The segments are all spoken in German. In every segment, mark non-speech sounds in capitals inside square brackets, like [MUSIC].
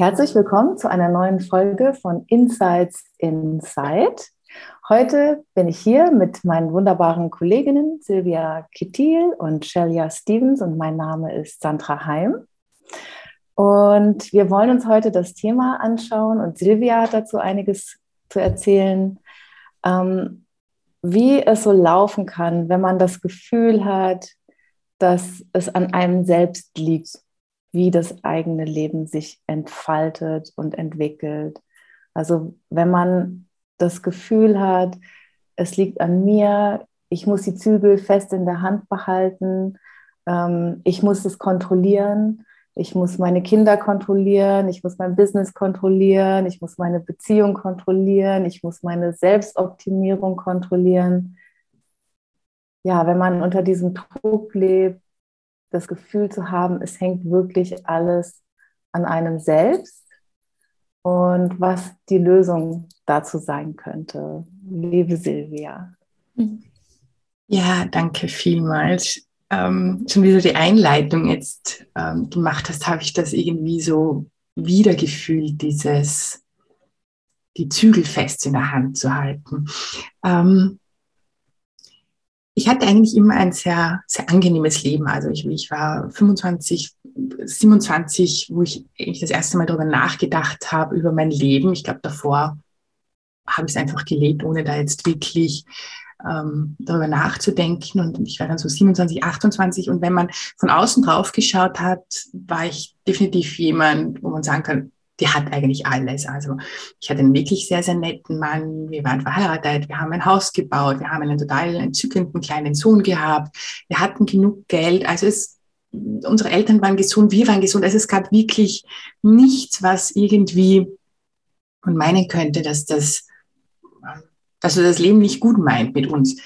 Herzlich willkommen zu einer neuen Folge von Insights Inside. Heute bin ich hier mit meinen wunderbaren Kolleginnen Silvia Kittil und Shelia Stevens und mein Name ist Sandra Heim. Und wir wollen uns heute das Thema anschauen und Silvia hat dazu einiges zu erzählen, ähm, wie es so laufen kann, wenn man das Gefühl hat, dass es an einem selbst liegt wie das eigene Leben sich entfaltet und entwickelt. Also wenn man das Gefühl hat, es liegt an mir, ich muss die Zügel fest in der Hand behalten, ähm, ich muss es kontrollieren, ich muss meine Kinder kontrollieren, ich muss mein Business kontrollieren, ich muss meine Beziehung kontrollieren, ich muss meine Selbstoptimierung kontrollieren. Ja, wenn man unter diesem Druck lebt, das Gefühl zu haben, es hängt wirklich alles an einem selbst und was die Lösung dazu sein könnte. Liebe Silvia. Ja, danke vielmals. Ähm, schon wieder die Einleitung jetzt ähm, gemacht hast, habe ich das irgendwie so wiedergefühlt, dieses die Zügel fest in der Hand zu halten. Ähm, ich hatte eigentlich immer ein sehr, sehr angenehmes Leben. Also ich, ich war 25, 27, wo ich eigentlich das erste Mal darüber nachgedacht habe, über mein Leben. Ich glaube, davor habe ich es einfach gelebt, ohne da jetzt wirklich ähm, darüber nachzudenken. Und ich war dann so 27, 28. Und wenn man von außen drauf geschaut hat, war ich definitiv jemand, wo man sagen kann, die hat eigentlich alles. Also ich hatte einen wirklich sehr, sehr netten Mann. Wir waren verheiratet, wir haben ein Haus gebaut, wir haben einen total entzückenden kleinen Sohn gehabt, wir hatten genug Geld. Also es, unsere Eltern waren gesund, wir waren gesund. Also es gab wirklich nichts, was irgendwie und meinen könnte, dass das, dass das Leben nicht gut meint mit uns.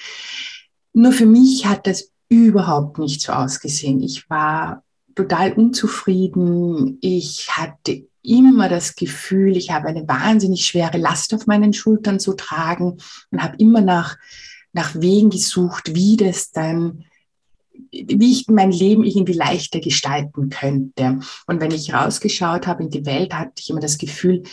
Nur für mich hat das überhaupt nicht so ausgesehen. Ich war total unzufrieden. Ich hatte immer das Gefühl, ich habe eine wahnsinnig schwere Last auf meinen Schultern zu tragen und habe immer nach, nach Wegen gesucht, wie das dann, wie ich mein Leben irgendwie leichter gestalten könnte. Und wenn ich rausgeschaut habe in die Welt, hatte ich immer das Gefühl,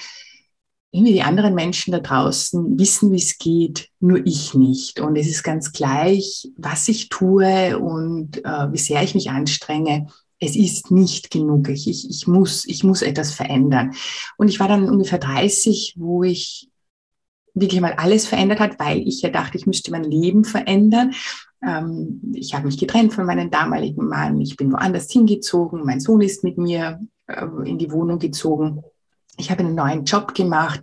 irgendwie die anderen Menschen da draußen wissen, wie es geht, nur ich nicht. Und es ist ganz gleich, was ich tue und äh, wie sehr ich mich anstrenge es ist nicht genug. Ich, ich, ich, muss, ich muss etwas verändern. Und ich war dann ungefähr 30, wo ich wirklich mal alles verändert hat, weil ich ja dachte, ich müsste mein Leben verändern. Ähm, ich habe mich getrennt von meinem damaligen Mann. Ich bin woanders hingezogen. Mein Sohn ist mit mir äh, in die Wohnung gezogen. Ich habe einen neuen Job gemacht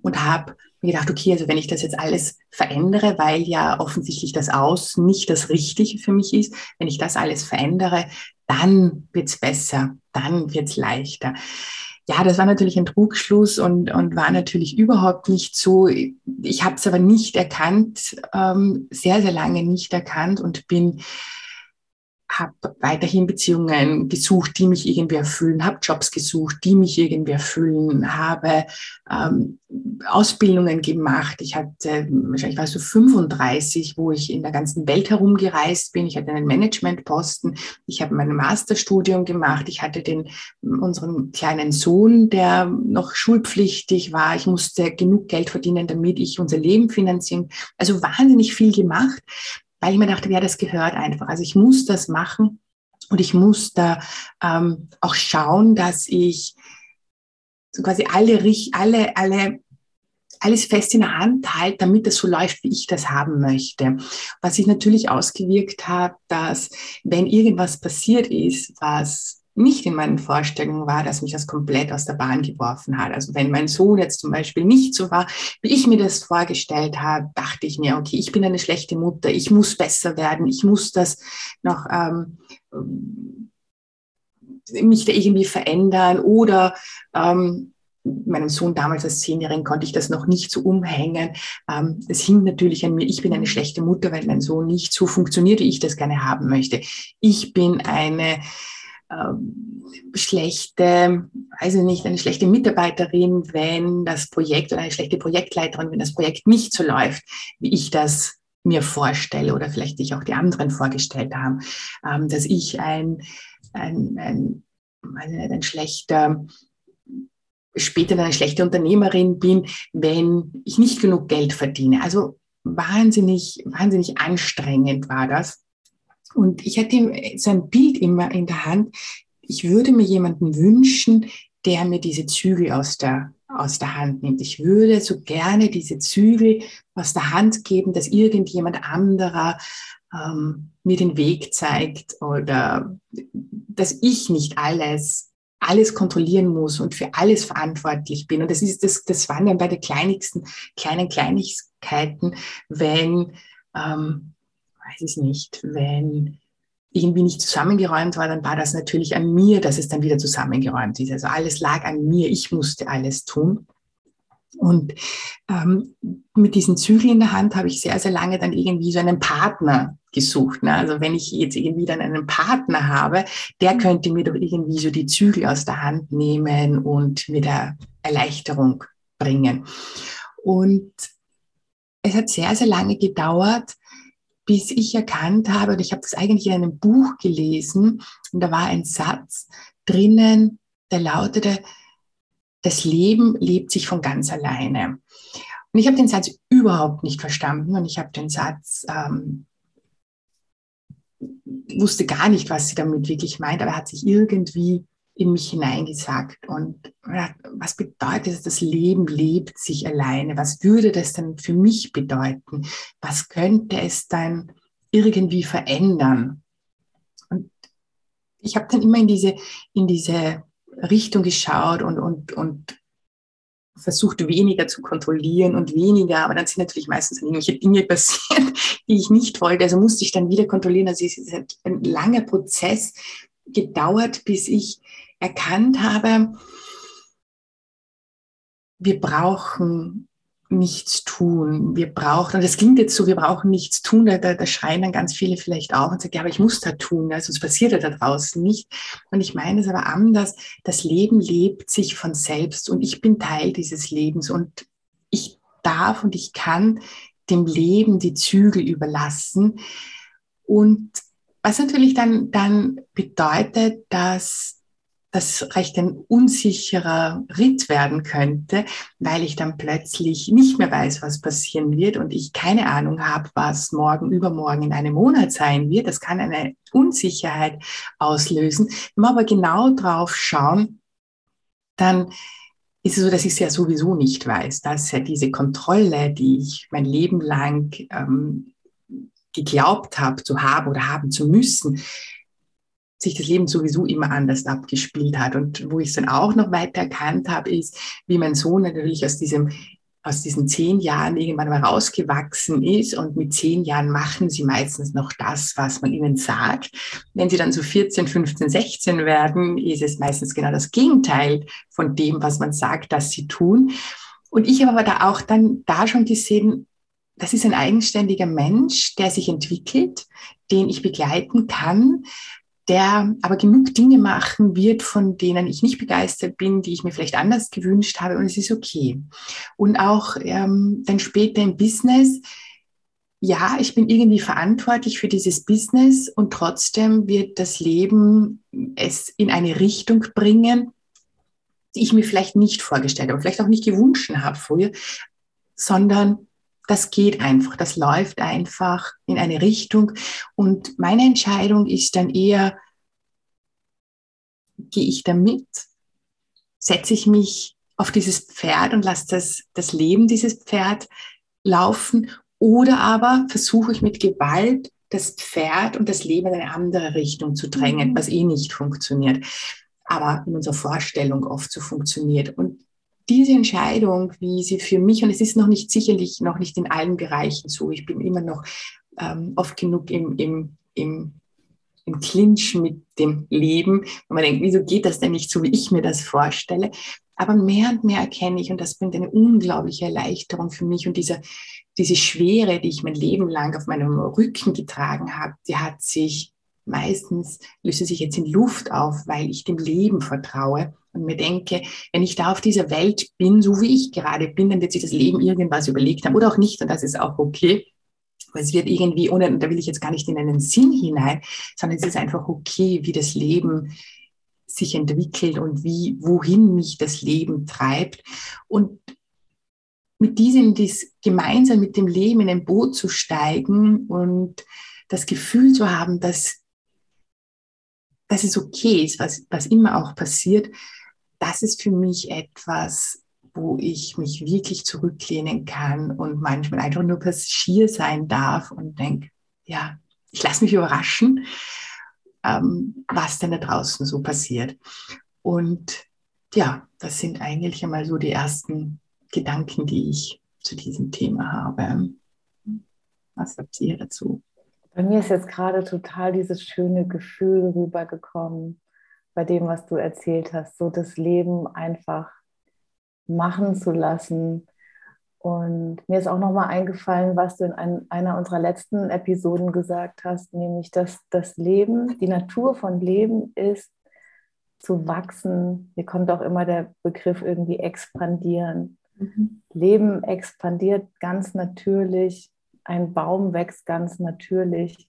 und habe mir gedacht, okay, also wenn ich das jetzt alles verändere, weil ja offensichtlich das Aus nicht das Richtige für mich ist, wenn ich das alles verändere, dann wird's besser, dann wird's leichter. Ja, das war natürlich ein Trugschluss und, und war natürlich überhaupt nicht so. Ich habe es aber nicht erkannt, ähm, sehr, sehr lange nicht erkannt und bin habe weiterhin Beziehungen gesucht, die mich irgendwie erfüllen, habe Jobs gesucht, die mich irgendwie erfüllen, habe ähm, Ausbildungen gemacht. Ich hatte, wahrscheinlich war es so 35, wo ich in der ganzen Welt herumgereist bin. Ich hatte einen Managementposten. Ich habe mein Masterstudium gemacht. Ich hatte den, unseren kleinen Sohn, der noch schulpflichtig war. Ich musste genug Geld verdienen, damit ich unser Leben finanzieren. Also wahnsinnig viel gemacht weil ich mir dachte, ja, das gehört einfach. Also ich muss das machen und ich muss da ähm, auch schauen, dass ich so quasi alle, alle, alle, alles fest in der Hand halte, damit das so läuft, wie ich das haben möchte. Was sich natürlich ausgewirkt hat, dass wenn irgendwas passiert ist, was nicht in meinen Vorstellungen war, dass mich das komplett aus der Bahn geworfen hat. Also wenn mein Sohn jetzt zum Beispiel nicht so war, wie ich mir das vorgestellt habe, dachte ich mir, okay, ich bin eine schlechte Mutter, ich muss besser werden, ich muss das noch ähm, mich da irgendwie verändern oder ähm, meinem Sohn damals als Zehnjährigen konnte ich das noch nicht so umhängen. Ähm, es hing natürlich an mir. Ich bin eine schlechte Mutter, weil mein Sohn nicht so funktioniert, wie ich das gerne haben möchte. Ich bin eine ähm, schlechte, also nicht eine schlechte Mitarbeiterin, wenn das Projekt oder eine schlechte Projektleiterin, wenn das Projekt nicht so läuft, wie ich das mir vorstelle oder vielleicht sich auch die anderen vorgestellt haben, ähm, dass ich ein, ein, ein, ein, ein schlechter später eine schlechte Unternehmerin bin, wenn ich nicht genug Geld verdiene. Also wahnsinnig, wahnsinnig anstrengend war das. Und ich hatte so ein Bild immer in der Hand. Ich würde mir jemanden wünschen, der mir diese Zügel aus der, aus der Hand nimmt. Ich würde so gerne diese Zügel aus der Hand geben, dass irgendjemand anderer ähm, mir den Weg zeigt oder dass ich nicht alles alles kontrollieren muss und für alles verantwortlich bin. Und das ist das, das waren dann bei den kleinigsten, kleinen Kleinigkeiten, wenn, ähm, weiß ich nicht, wenn irgendwie nicht zusammengeräumt war, dann war das natürlich an mir, dass es dann wieder zusammengeräumt ist. Also alles lag an mir, ich musste alles tun. Und ähm, mit diesen Zügeln in der Hand habe ich sehr, sehr lange dann irgendwie so einen Partner gesucht. Ne? Also wenn ich jetzt irgendwie dann einen Partner habe, der könnte mir doch irgendwie so die Zügel aus der Hand nehmen und mir da Erleichterung bringen. Und es hat sehr, sehr lange gedauert, bis ich erkannt habe, und ich habe das eigentlich in einem Buch gelesen, und da war ein Satz drinnen, der lautete, das Leben lebt sich von ganz alleine. Und ich habe den Satz überhaupt nicht verstanden und ich habe den Satz, ähm, wusste gar nicht, was sie damit wirklich meint, aber er hat sich irgendwie in mich hineingesagt. Und was bedeutet es, das Leben lebt sich alleine? Was würde das dann für mich bedeuten? Was könnte es dann irgendwie verändern? Und ich habe dann immer in diese, in diese Richtung geschaut und, und, und versucht weniger zu kontrollieren und weniger, aber dann sind natürlich meistens irgendwelche Dinge [LAUGHS] passiert, die ich nicht wollte. Also musste ich dann wieder kontrollieren. Also es ist ein langer Prozess gedauert, bis ich erkannt habe, wir brauchen nichts tun. Wir brauchen, und das klingt jetzt so, wir brauchen nichts tun, da, da, schreien dann ganz viele vielleicht auch und sagen, ja, aber ich muss da tun, ja, sonst passiert ja da draußen nicht. Und ich meine es aber anders, das Leben lebt sich von selbst und ich bin Teil dieses Lebens und ich darf und ich kann dem Leben die Zügel überlassen. Und was natürlich dann, dann bedeutet, dass das recht ein unsicherer Ritt werden könnte, weil ich dann plötzlich nicht mehr weiß, was passieren wird und ich keine Ahnung habe, was morgen, übermorgen in einem Monat sein wird. Das kann eine Unsicherheit auslösen. Wenn wir aber genau drauf schauen, dann ist es so, dass ich es ja sowieso nicht weiß, dass ja diese Kontrolle, die ich mein Leben lang ähm, geglaubt habe zu haben oder haben zu müssen, sich das Leben sowieso immer anders abgespielt hat. Und wo ich es dann auch noch weiter erkannt habe, ist, wie mein Sohn natürlich aus diesem aus diesen zehn Jahren irgendwann mal rausgewachsen ist und mit zehn Jahren machen sie meistens noch das, was man ihnen sagt. Wenn sie dann so 14, 15, 16 werden, ist es meistens genau das Gegenteil von dem, was man sagt, dass sie tun. Und ich habe aber da auch dann da schon gesehen, das ist ein eigenständiger Mensch, der sich entwickelt, den ich begleiten kann, der aber genug Dinge machen wird, von denen ich nicht begeistert bin, die ich mir vielleicht anders gewünscht habe und es ist okay. Und auch ähm, dann später im Business, ja, ich bin irgendwie verantwortlich für dieses Business und trotzdem wird das Leben es in eine Richtung bringen, die ich mir vielleicht nicht vorgestellt habe, vielleicht auch nicht gewünscht habe früher, sondern das geht einfach, das läuft einfach in eine Richtung. Und meine Entscheidung ist dann eher, gehe ich da mit? Setze ich mich auf dieses Pferd und lasse das, das Leben dieses Pferd laufen? Oder aber versuche ich mit Gewalt das Pferd und das Leben in eine andere Richtung zu drängen, mhm. was eh nicht funktioniert, aber in unserer Vorstellung oft so funktioniert. Und diese Entscheidung, wie sie für mich, und es ist noch nicht sicherlich noch nicht in allen Bereichen so, ich bin immer noch ähm, oft genug im, im, im im Clinch mit dem Leben. Und man denkt, wieso geht das denn nicht so, wie ich mir das vorstelle? Aber mehr und mehr erkenne ich, und das bringt eine unglaubliche Erleichterung für mich und diese, diese Schwere, die ich mein Leben lang auf meinem Rücken getragen habe, die hat sich meistens, löst sich jetzt in Luft auf, weil ich dem Leben vertraue und mir denke, wenn ich da auf dieser Welt bin, so wie ich gerade bin, dann wird sich das Leben irgendwas überlegt haben oder auch nicht und das ist auch okay. Weil es wird irgendwie, ohne, da will ich jetzt gar nicht in einen Sinn hinein, sondern es ist einfach okay, wie das Leben sich entwickelt und wie, wohin mich das Leben treibt. Und mit diesem, dies gemeinsam mit dem Leben in ein Boot zu steigen und das Gefühl zu haben, dass, dass es okay ist, was, was immer auch passiert, das ist für mich etwas, wo ich mich wirklich zurücklehnen kann und manchmal einfach nur Passagier sein darf und denke, ja, ich lasse mich überraschen, ähm, was denn da draußen so passiert. Und ja, das sind eigentlich einmal so die ersten Gedanken, die ich zu diesem Thema habe. Was habt ihr dazu? Bei mir ist jetzt gerade total dieses schöne Gefühl rübergekommen bei dem, was du erzählt hast, so das Leben einfach machen zu lassen. Und mir ist auch nochmal eingefallen, was du in ein, einer unserer letzten Episoden gesagt hast, nämlich, dass das Leben, die Natur von Leben ist, zu wachsen. Hier kommt auch immer der Begriff irgendwie expandieren. Mhm. Leben expandiert ganz natürlich, ein Baum wächst ganz natürlich,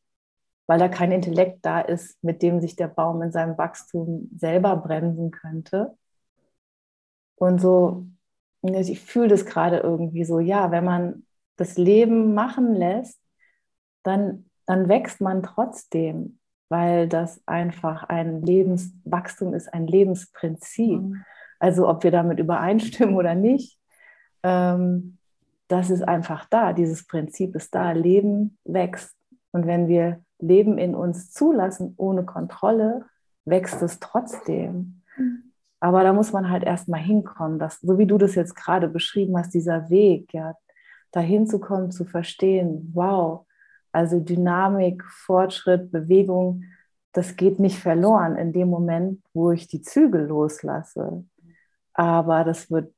weil da kein Intellekt da ist, mit dem sich der Baum in seinem Wachstum selber bremsen könnte. Und so, ich fühle das gerade irgendwie so, ja, wenn man das Leben machen lässt, dann, dann wächst man trotzdem, weil das einfach ein Lebenswachstum ist, ein Lebensprinzip. Mhm. Also ob wir damit übereinstimmen oder nicht, ähm, das ist einfach da. Dieses Prinzip ist da. Leben wächst. Und wenn wir Leben in uns zulassen, ohne Kontrolle, wächst es trotzdem. Mhm. Aber da muss man halt erstmal hinkommen, dass, so wie du das jetzt gerade beschrieben hast, dieser Weg, ja, dahin zu kommen, zu verstehen, wow, also Dynamik, Fortschritt, Bewegung, das geht nicht verloren in dem Moment, wo ich die Zügel loslasse. Aber das wird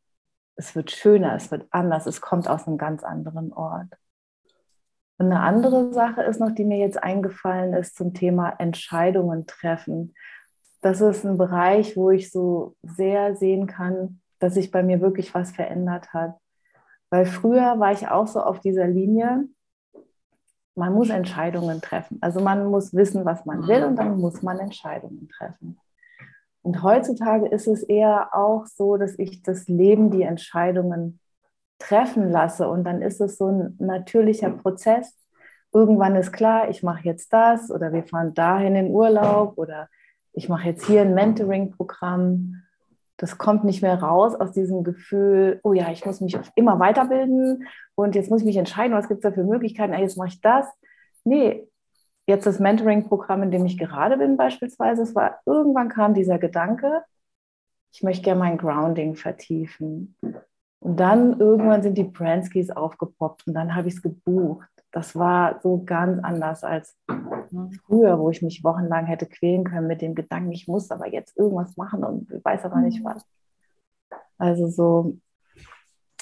es wird schöner, es wird anders, es kommt aus einem ganz anderen Ort. Und eine andere Sache ist noch, die mir jetzt eingefallen ist zum Thema Entscheidungen treffen. Das ist ein Bereich, wo ich so sehr sehen kann, dass sich bei mir wirklich was verändert hat. Weil früher war ich auch so auf dieser Linie, man muss Entscheidungen treffen. Also man muss wissen, was man will und dann muss man Entscheidungen treffen. Und heutzutage ist es eher auch so, dass ich das Leben, die Entscheidungen treffen lasse. Und dann ist es so ein natürlicher Prozess. Irgendwann ist klar, ich mache jetzt das oder wir fahren dahin in Urlaub oder ich mache jetzt hier ein Mentoring-Programm. Das kommt nicht mehr raus aus diesem Gefühl, oh ja, ich muss mich immer weiterbilden und jetzt muss ich mich entscheiden, was gibt es da für Möglichkeiten, jetzt mache ich das. Nee, jetzt das Mentoring-Programm, in dem ich gerade bin beispielsweise, es war irgendwann kam dieser Gedanke, ich möchte gerne mein Grounding vertiefen. Und dann irgendwann sind die Branskis aufgepoppt und dann habe ich es gebucht. Das war so ganz anders als früher, wo ich mich wochenlang hätte quälen können mit dem Gedanken, ich muss aber jetzt irgendwas machen und weiß aber nicht was. Also so,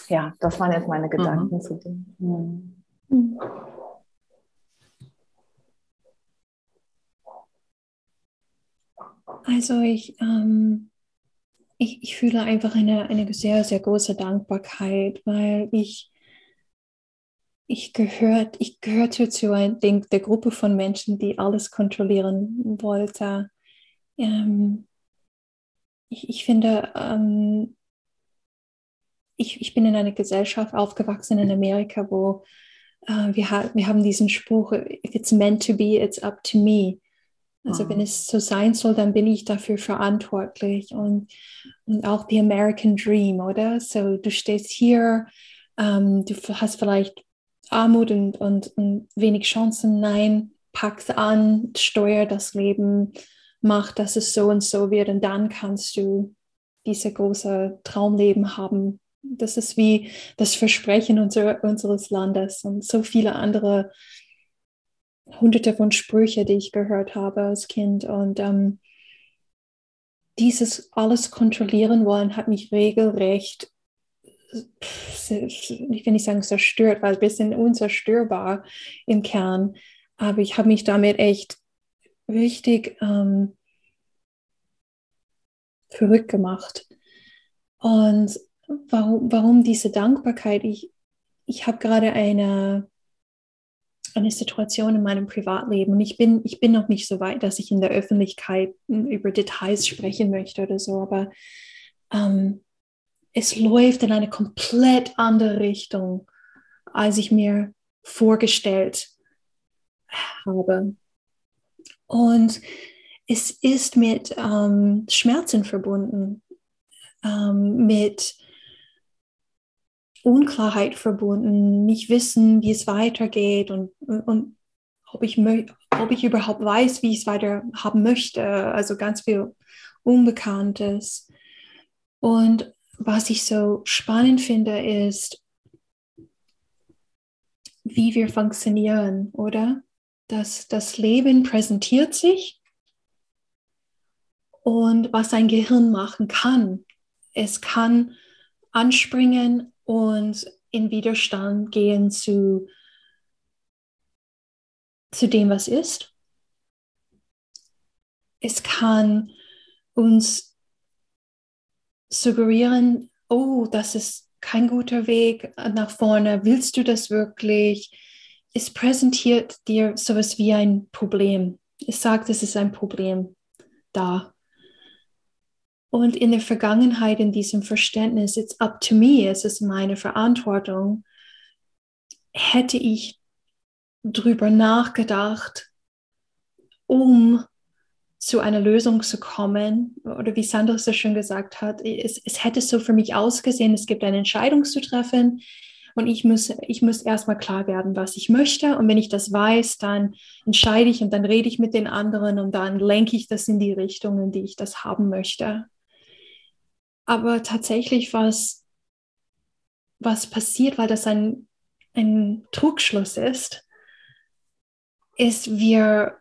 ja, das waren jetzt meine Gedanken mhm. zu dem. Mhm. Also ich, ähm, ich, ich fühle einfach eine, eine sehr, sehr große Dankbarkeit, weil ich, ich, gehört, ich gehörte zu ein, den, der Gruppe von Menschen, die alles kontrollieren wollte. Ähm, ich, ich finde, ähm, ich, ich bin in einer Gesellschaft aufgewachsen in Amerika, wo äh, wir, ha wir haben diesen Spruch, if it's meant to be, it's up to me. Also wenn es so sein soll, dann bin ich dafür verantwortlich. Und, und auch die American Dream, oder? So, du stehst hier, ähm, du hast vielleicht Armut und, und, und wenig Chancen. Nein, pack's an, steuer das Leben, mach, dass es so und so wird. Und dann kannst du diese große Traumleben haben. Das ist wie das Versprechen unser, unseres Landes und so viele andere hunderte von Sprüche, die ich gehört habe als Kind. Und ähm, dieses alles kontrollieren wollen hat mich regelrecht, ich will nicht sagen zerstört, weil wir sind unzerstörbar im Kern. Aber ich habe mich damit echt richtig ähm, verrückt gemacht. Und warum, warum diese Dankbarkeit? Ich, ich habe gerade eine, eine Situation in meinem Privatleben. Und ich bin, ich bin noch nicht so weit, dass ich in der Öffentlichkeit über Details sprechen möchte oder so, aber ähm, es läuft in eine komplett andere Richtung, als ich mir vorgestellt habe. Und es ist mit ähm, Schmerzen verbunden, ähm, mit Unklarheit verbunden, nicht wissen, wie es weitergeht und, und ob, ich ob ich überhaupt weiß, wie ich es weiter haben möchte. Also ganz viel Unbekanntes. Und was ich so spannend finde, ist, wie wir funktionieren, oder? Dass das Leben präsentiert sich und was ein Gehirn machen kann. Es kann anspringen und in Widerstand gehen zu, zu dem, was ist. Es kann uns suggerieren, oh, das ist kein guter Weg nach vorne. Willst du das wirklich? Es präsentiert dir sowas wie ein Problem. Es sagt, es ist ein Problem da. Und in der Vergangenheit, in diesem Verständnis, it's up to me, es ist meine Verantwortung, hätte ich drüber nachgedacht, um zu einer Lösung zu kommen, oder wie Sandra so schon gesagt hat, es, es hätte so für mich ausgesehen, es gibt eine Entscheidung zu treffen und ich muss, ich muss erstmal klar werden, was ich möchte. Und wenn ich das weiß, dann entscheide ich und dann rede ich mit den anderen und dann lenke ich das in die Richtung, in die ich das haben möchte. Aber tatsächlich, was, was passiert, weil das ein, ein Trugschluss ist, ist, wir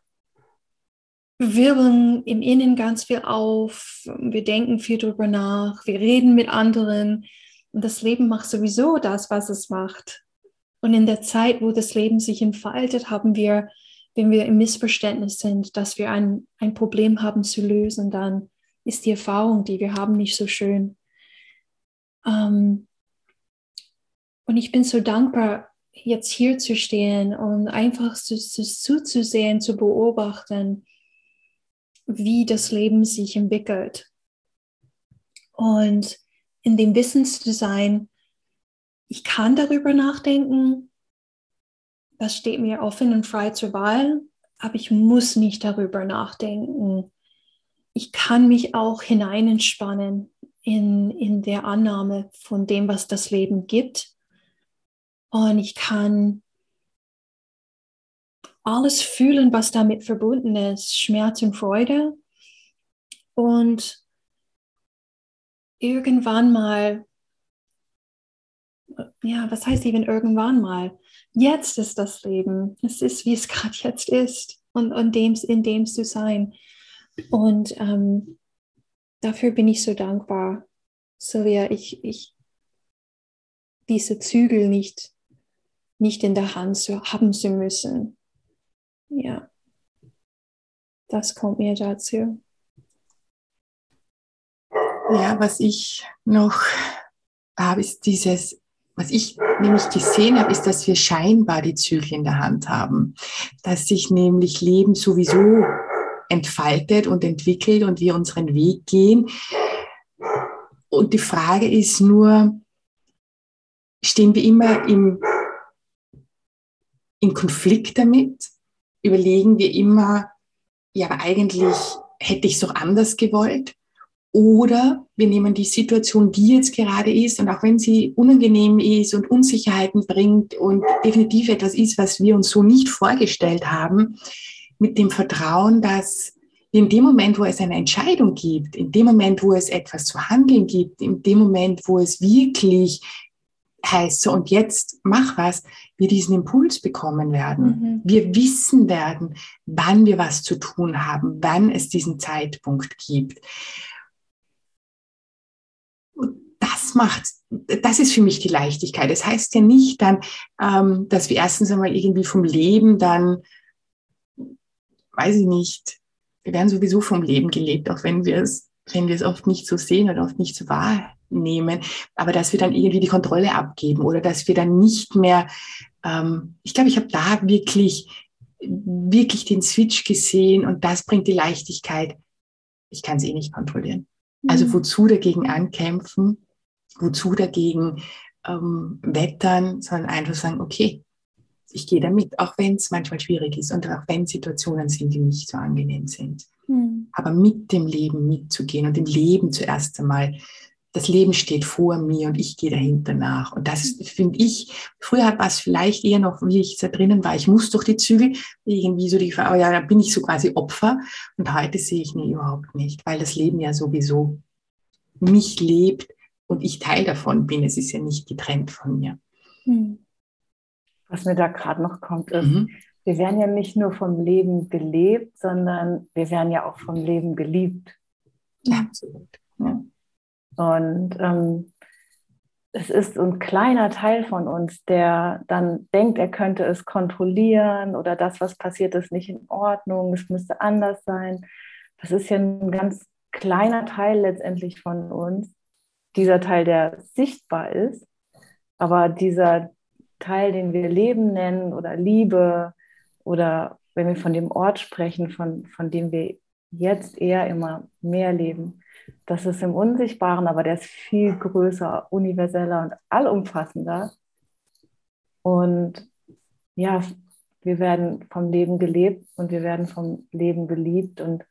wirbeln im Innen ganz viel auf, wir denken viel drüber nach, wir reden mit anderen und das Leben macht sowieso das, was es macht. Und in der Zeit, wo das Leben sich entfaltet, haben wir, wenn wir im Missverständnis sind, dass wir ein, ein Problem haben zu lösen, dann ist die Erfahrung, die wir haben, nicht so schön. Ähm, und ich bin so dankbar, jetzt hier zu stehen und einfach zu, zu, zuzusehen, zu beobachten, wie das Leben sich entwickelt. Und in dem Wissen zu sein, ich kann darüber nachdenken, das steht mir offen und frei zur Wahl, aber ich muss nicht darüber nachdenken ich kann mich auch hineinentspannen in, in der Annahme von dem, was das Leben gibt. Und ich kann alles fühlen, was damit verbunden ist, Schmerz und Freude. Und irgendwann mal, ja, was heißt eben irgendwann mal? Jetzt ist das Leben. Es ist, wie es gerade jetzt ist. Und, und dem, in dem zu sein. Und ähm, dafür bin ich so dankbar, Sylvia. Ich, ich diese Zügel nicht, nicht in der Hand zu, haben zu müssen. Ja, das kommt mir dazu. Ja, was ich noch habe, ist dieses, was ich nämlich gesehen habe, ist, dass wir scheinbar die Zügel in der Hand haben. Dass sich nämlich Leben sowieso entfaltet und entwickelt und wir unseren Weg gehen. Und die Frage ist nur, stehen wir immer im, im Konflikt damit? Überlegen wir immer, ja, aber eigentlich hätte ich es doch anders gewollt? Oder wir nehmen die Situation, die jetzt gerade ist, und auch wenn sie unangenehm ist und Unsicherheiten bringt und definitiv etwas ist, was wir uns so nicht vorgestellt haben, mit dem Vertrauen, dass in dem Moment, wo es eine Entscheidung gibt, in dem Moment, wo es etwas zu handeln gibt, in dem Moment, wo es wirklich heißt, so und jetzt mach was, wir diesen Impuls bekommen werden. Mhm. Wir wissen werden, wann wir was zu tun haben, wann es diesen Zeitpunkt gibt. Und das macht, das ist für mich die Leichtigkeit. Das heißt ja nicht dann, ähm, dass wir erstens einmal irgendwie vom Leben dann, weiß ich nicht, wir werden sowieso vom Leben gelebt, auch wenn wir es, wenn wir es oft nicht so sehen oder oft nicht so wahrnehmen, aber dass wir dann irgendwie die Kontrolle abgeben oder dass wir dann nicht mehr, ähm, ich glaube, ich habe da wirklich, wirklich den Switch gesehen und das bringt die Leichtigkeit. Ich kann sie eh nicht kontrollieren. Also mhm. wozu dagegen ankämpfen, wozu dagegen ähm, wettern, sondern einfach sagen, okay, ich gehe damit, auch wenn es manchmal schwierig ist und auch wenn Situationen sind, die nicht so angenehm sind. Mhm. Aber mit dem Leben mitzugehen und dem Leben zuerst einmal, das Leben steht vor mir und ich gehe dahinter nach. Und das finde ich, früher war es vielleicht eher noch, wie ich da drinnen war, ich muss durch die Zügel, irgendwie so die Frage, oh ja, da bin ich so quasi Opfer. Und heute sehe ich nie überhaupt nicht, weil das Leben ja sowieso mich lebt und ich Teil davon bin. Es ist ja nicht getrennt von mir. Mhm. Was mir da gerade noch kommt, ist, mhm. wir werden ja nicht nur vom Leben gelebt, sondern wir werden ja auch vom Leben geliebt. Ja, absolut. Ja. Und ähm, es ist ein kleiner Teil von uns, der dann denkt, er könnte es kontrollieren oder das, was passiert, ist nicht in Ordnung, es müsste anders sein. Das ist ja ein ganz kleiner Teil letztendlich von uns, dieser Teil, der sichtbar ist. Aber dieser Teil, den wir Leben nennen oder Liebe oder wenn wir von dem Ort sprechen, von, von dem wir jetzt eher immer mehr leben, das ist im Unsichtbaren, aber der ist viel größer, universeller und allumfassender. Und ja, wir werden vom Leben gelebt und wir werden vom Leben geliebt und,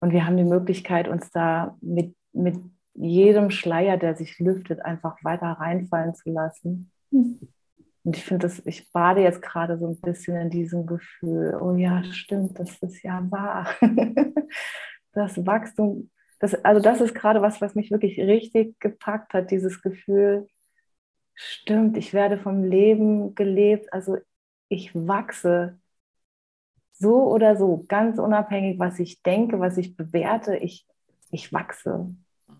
und wir haben die Möglichkeit, uns da mit, mit jedem Schleier, der sich lüftet, einfach weiter reinfallen zu lassen und ich finde, ich bade jetzt gerade so ein bisschen in diesem Gefühl, oh ja, stimmt, das ist ja wahr. [LAUGHS] das Wachstum, das, also das ist gerade was, was mich wirklich richtig gepackt hat, dieses Gefühl, stimmt, ich werde vom Leben gelebt, also ich wachse so oder so, ganz unabhängig, was ich denke, was ich bewerte, ich, ich wachse.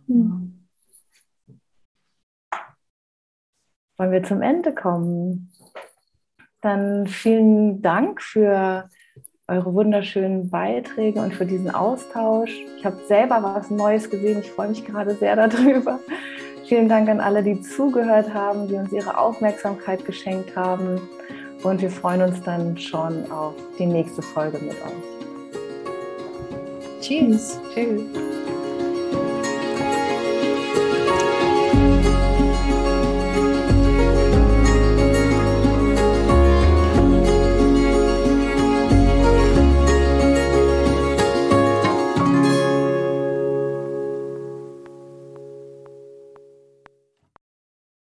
Mhm. Wollen wir zum Ende kommen. Dann vielen Dank für eure wunderschönen Beiträge und für diesen Austausch. Ich habe selber was Neues gesehen. Ich freue mich gerade sehr darüber. Vielen Dank an alle, die zugehört haben, die uns ihre Aufmerksamkeit geschenkt haben. Und wir freuen uns dann schon auf die nächste Folge mit euch. Tschüss. Tschüss.